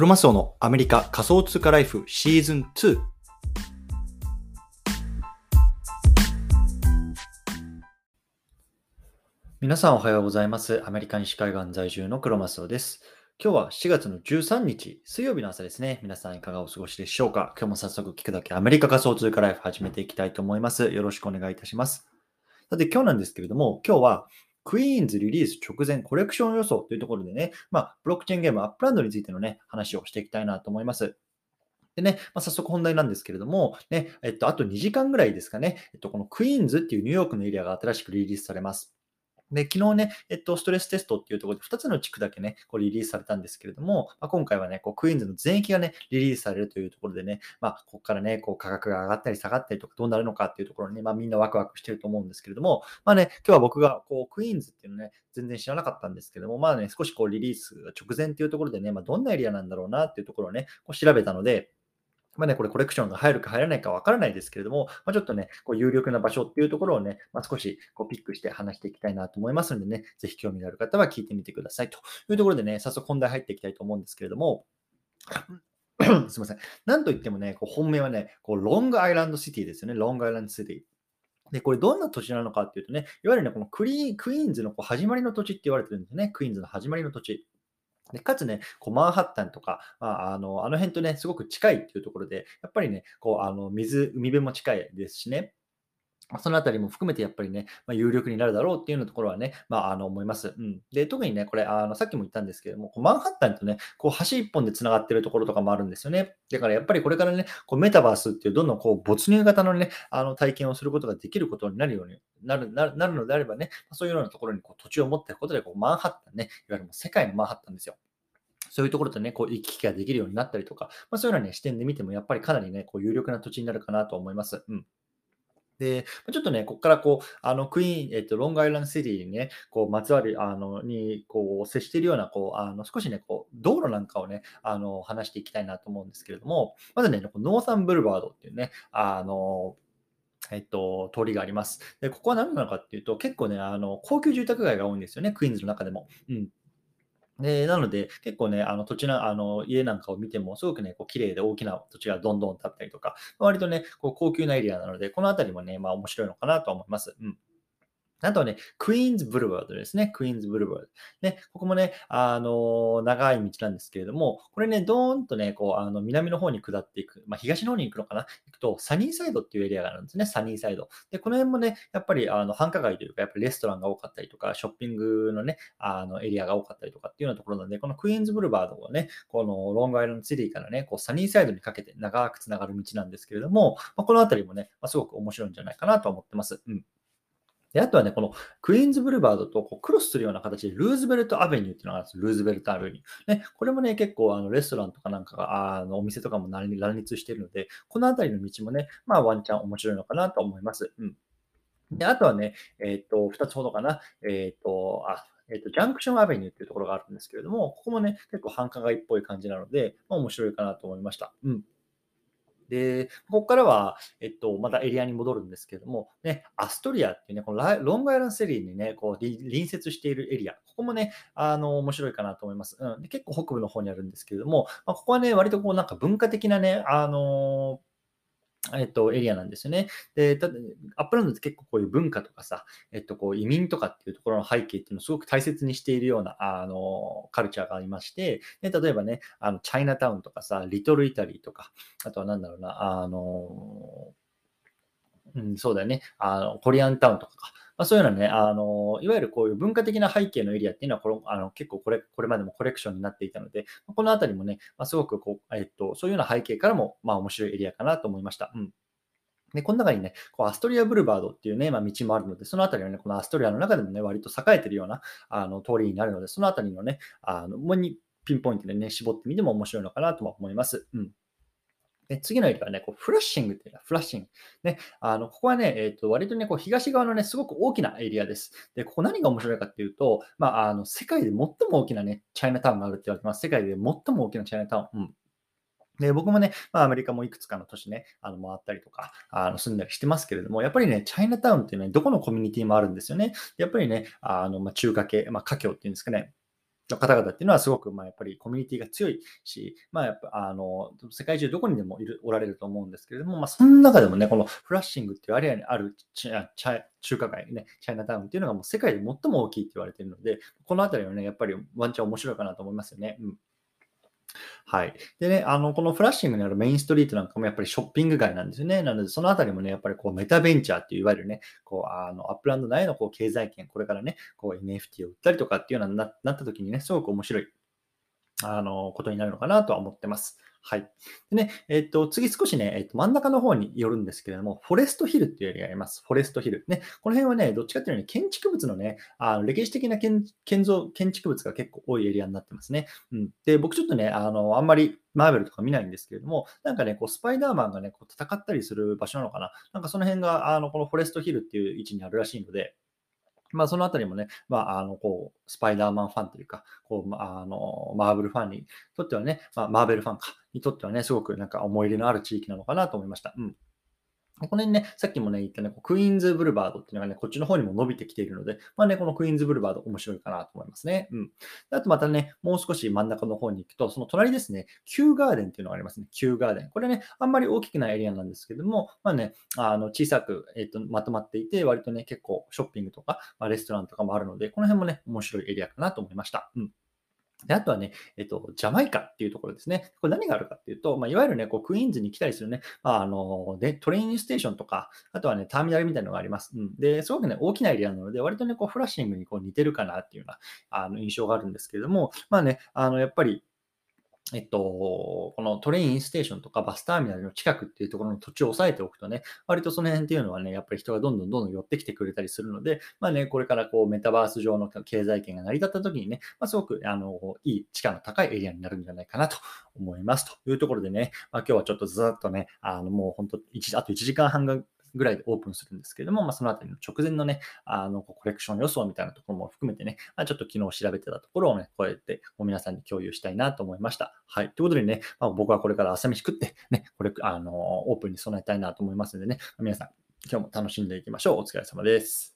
クロマスオのアメリカ仮想通貨ライフシーズン2。皆さんおはようございます。アメリカ西海岸在住のクロマスオです。今日は7月の13日、水曜日の朝ですね。皆さんいかがお過ごしでしょうか？今日も早速聞くだけアメリカ仮想通貨ライフ始めていきたいと思います。よろしくお願いいたします。さて今日なんですけれども、今日はクイーンズリリース直前コレクション予想というところでね、まあ、ブロックチェーンゲーム Upland についてのね、話をしていきたいなと思います。でね、まあ、早速本題なんですけれども、ね、えっと、あと2時間ぐらいですかね、えっと、このクイーンズっていうニューヨークのエリアが新しくリリースされます。で、昨日ね、えっと、ストレステストっていうところで2つの地区だけね、こうリリースされたんですけれども、まあ、今回はね、こうクイーンズの全域がね、リリースされるというところでね、まあ、ここからね、こう価格が上がったり下がったりとかどうなるのかっていうところにね、まあ、みんなワクワクしてると思うんですけれども、まあね、今日は僕がこうクイーンズっていうのね、全然知らなかったんですけども、まあね、少しこうリリース直前っていうところでね、まあ、どんなエリアなんだろうなっていうところをね、こう調べたので、まあね、これコレクションが入るか入らないかわからないですけれども、まあ、ちょっとね、こう有力な場所っていうところをね、まあ、少しこうピックして話していきたいなと思いますのでね、ぜひ興味がある方は聞いてみてくださいというところでね、早速本題入っていきたいと思うんですけれども、すみません。なんといってもね、こう本命はね、こうロングアイランドシティですよね、ロングアイランドシティ。で、これどんな土地なのかっていうとね、いわゆるね、このクリークイーンズのこう始まりの土地って言われてるんですね。クイーンズの始まりの土地。でかつね、こうマンハッタンとか、まあ、あのあの辺とね、すごく近いっていうところで、やっぱりね、こうあの水、海辺も近いですしね、そのあたりも含めてやっぱりね、まあ、有力になるだろうっていうようなところはね、まあ、あの思います。うん、で特にね、これあの、さっきも言ったんですけども、こうマンハッタンとね、こう橋一本でつながってるところとかもあるんですよね。だからやっぱりこれからね、こうメタバースっていうどんどんこう没入型のね、あの体験をすることができることになるようになるなるなるのであればね、そういうようなところにこう土地を持っていくことでこう、マンハッタンね、いわゆるもう世界のマンハッタンですよ。そういうところとね、こう行き来ができるようになったりとか、まあ、そういうような、ね、視点で見ても、やっぱりかなりね、こう有力な土地になるかなと思います。うん。で、ちょっとね、ここからこう、あの、クイーン、えっと、ロングアイランドシティにね、こう、まつわる、あの、に、こう、接しているような、こう、あの、少しね、こう、道路なんかをね、あの、話していきたいなと思うんですけれども、まずね、ノーサンブルバードっていうね、あの、えっと、通りがあります。で、ここは何なのかっていうと、結構ね、あの、高級住宅街が多いんですよね、クイーンズの中でも。うん。でなので、結構ね、あの土地のあの家なんかを見ても、すごくね、こう綺麗で大きな土地がどんどん建ったりとか、割とね、こう高級なエリアなので、この辺りもね、まあ面白いのかなと思います。うん。あとはね、クイーンズブルワードですね。クイーンズブルワード。ね、ここもね、あの長い道なんですけれども、これね、ドーンとね、こう、あの、南の方に下っていく、まあ、東の方に行くのかな？行くと、サニーサイドっていうエリアがあるんですね。サニーサイド。で、この辺もね、やっぱり、あの、繁華街というか、やっぱりレストランが多かったりとか、ショッピングのね、あの、エリアが多かったりとかっていうようなところなので、このクイーンズブルバードをね、このロングアイランドシティからね、こう、サニーサイドにかけて長くつながる道なんですけれども、まあ、この辺りもね、まあ、すごく面白いんじゃないかなと思ってます。うん。で、あとはね、このクイーンズブルバードとこうクロスするような形で、ルーズベルトアベニューっていうのがあるんですルーズベルトアベニュー。ね、これもね、結構あのレストランとかなんかが、あのお店とかも乱立しているので、この辺りの道もね、まあワンチャン面白いのかなと思います。うん。で、あとはね、えっ、と、2つほどかな。えっ、と、あ、えっ、と、ジャンクションアベニューっていうところがあるんですけれども、ここもね、結構繁華街っぽい感じなので、まあ、面白いかなと思いました。うん。で、ここからは、えっと、またエリアに戻るんですけども、ね、アストリアっていうね、このロングアイランドセリーにね、こう隣接しているエリア、ここもね、あの、面白いかなと思います。うん、で結構北部の方にあるんですけれども、まあ、ここはね、割とこうなんか文化的なね、あのえっと、エリアなんですよね。で、ただ、 Upland って結構こういう文化とかさ、えっと、こう移民とかっていうところの背景っていうのをすごく大切にしているような、あの、カルチャーがありまして、で例えばね、あの、チャイナタウンとかさ、リトルイタリーとか、あとはなんだろうな、あの、うん、そうだよね、あの、コリアンタウンとかか、まあ、そういうのはね、あの、いわゆるこういう文化的な背景のエリアっていうのはこの、あの結構これ、これまでもコレクションになっていたので、このあたりもね、まあ、すごくこう、えっと、そういうような背景からも、まあ面白いエリアかなと思いました。うん。で、この中にね、こうアストリアブルバードっていうね、まあ、道もあるので、そのあたりはね、このアストリアの中でもね、割と栄えてるようなあの通りになるので、そのあたりのね、あの、もにピンポイントでね、絞ってみても面白いのかなとも思います。うん。で次のエリアはね、こうフラッシングっていうのは、フラッシング。ね、あのここはね、えーと、割とね、こう東側のね、すごく大きなエリアです。で、ここ何が面白いかっていうと、まあ、あの世界で最も大きなね、チャイナタウンがあるって言われてます。世界で最も大きなチャイナタウン。うんで僕もね、まあ、アメリカもいくつかの都市ね、あの回ったりとかあの住んだりしてますけれども、やっぱりね、チャイナタウンっていうね、どこのコミュニティもあるんですよね。やっぱりね、あのまあ、中華系、まあ、華僑っていうんですかね、の方々っていうのはすごく、まあ、やっぱりコミュニティが強いし、まあ、やっぱ、あの、世界中どこにでもいる、おられると思うんですけれども、まあ、その中でもね、このフラッシングっていうアリアにある中華街ね、チャイナタウンっていうのがもう世界で最も大きいって言われているので、このあたりはね、やっぱりワンチャン面白いかなと思いますよね。うんはい。でね、あの、このフラッシングにあるメインストリートなんかもやっぱりショッピング街なんですよね。なので、そのあたりもね、やっぱりこう Metaventure っていういわゆるね、こう、あの、 Upland 内のこう経済圏、これからね、こう NFT を売ったりとかっていうようなななった時にね、すごく面白い、あの、ことになるのかなとは思ってます。はい。でね、えっ、と、次少しね、えっ、と、真ん中の方によるんですけれども、フォレストヒルっていうエリアがあります。フォレストヒル。ね、この辺はね、どっちかっていうとね、建築物のね、あの歴史的な建建造建築物が結構多いエリアになってますね。うん。で、僕ちょっとね、あの、あんまりマーベルとか見ないんですけれども、なんかね、こう、スパイダーマンがね、こう戦ったりする場所なのかな。なんかその辺が、あの、このフォレストヒルっていう位置にあるらしいので、まあ、そのあたりもね、まあ、あの、こう、スパイダーマンファンというか、こう、あ、あの、マーブルファンにとってはね、まあ、マーベルファンか、にとってはね、すごくなんか思い入れのある地域なのかなと思いました。うん。この辺ね、さっきもね、言ったね、クイーンズブルバードっていうのがね、こっちの方にも伸びてきているので、まあね、このクイーンズブルバード面白いかなと思いますね。うん。あとまたね、もう少し真ん中の方に行くと、その隣ですね、キューガーデンっていうのがありますね。キューガーデン。これね、あんまり大きくないエリアなんですけども、まあね、あの小さく、えーと、まとまっていて、割とね、結構ショッピングとか、まあ、レストランとかもあるので、この辺もね、面白いエリアかなと思いました。うん。で、あとはね、えっと、ジャマイカっていうところですね。これ何があるかっていうと、まあ、いわゆるね、こうクイーンズに来たりするね、まあ、あの、で、トレインステーションとか、あとはね、ターミナルみたいなのがあります。うん。で、すごくね、大きなエリアなので、割とね、こうフラッシングにこう似てるかなっていうようなあの印象があるんですけれども、まあね、あの、やっぱり、えっと、このトレインステーションとかバスターミナルの近くっていうところの土地を押さえておくとね、割とその辺っていうのはね、やっぱり人がどんどんどんどん寄ってきてくれたりするので、まあね、これからこうメタバース上の経済圏が成り立った時にね、まあ、すごくあのいい地価の高いエリアになるんじゃないかなと思いますというところでね、まあ、今日はちょっとずっとね、あのもう本当あと1時間半がぐらいでオープンするんですけれども、まあ、そのあたりの直前のね、あの、コレクション予想みたいなところも含めてね、まあ、ちょっと昨日調べてたところをね、こうやって皆さんに共有したいなと思いました。はい。ということでね、まあ、僕はこれから朝飯食って、ね、これ、あの、オープンに備えたいなと思いますんでね、皆さん、今日も楽しんでいきましょう。お疲れ様です。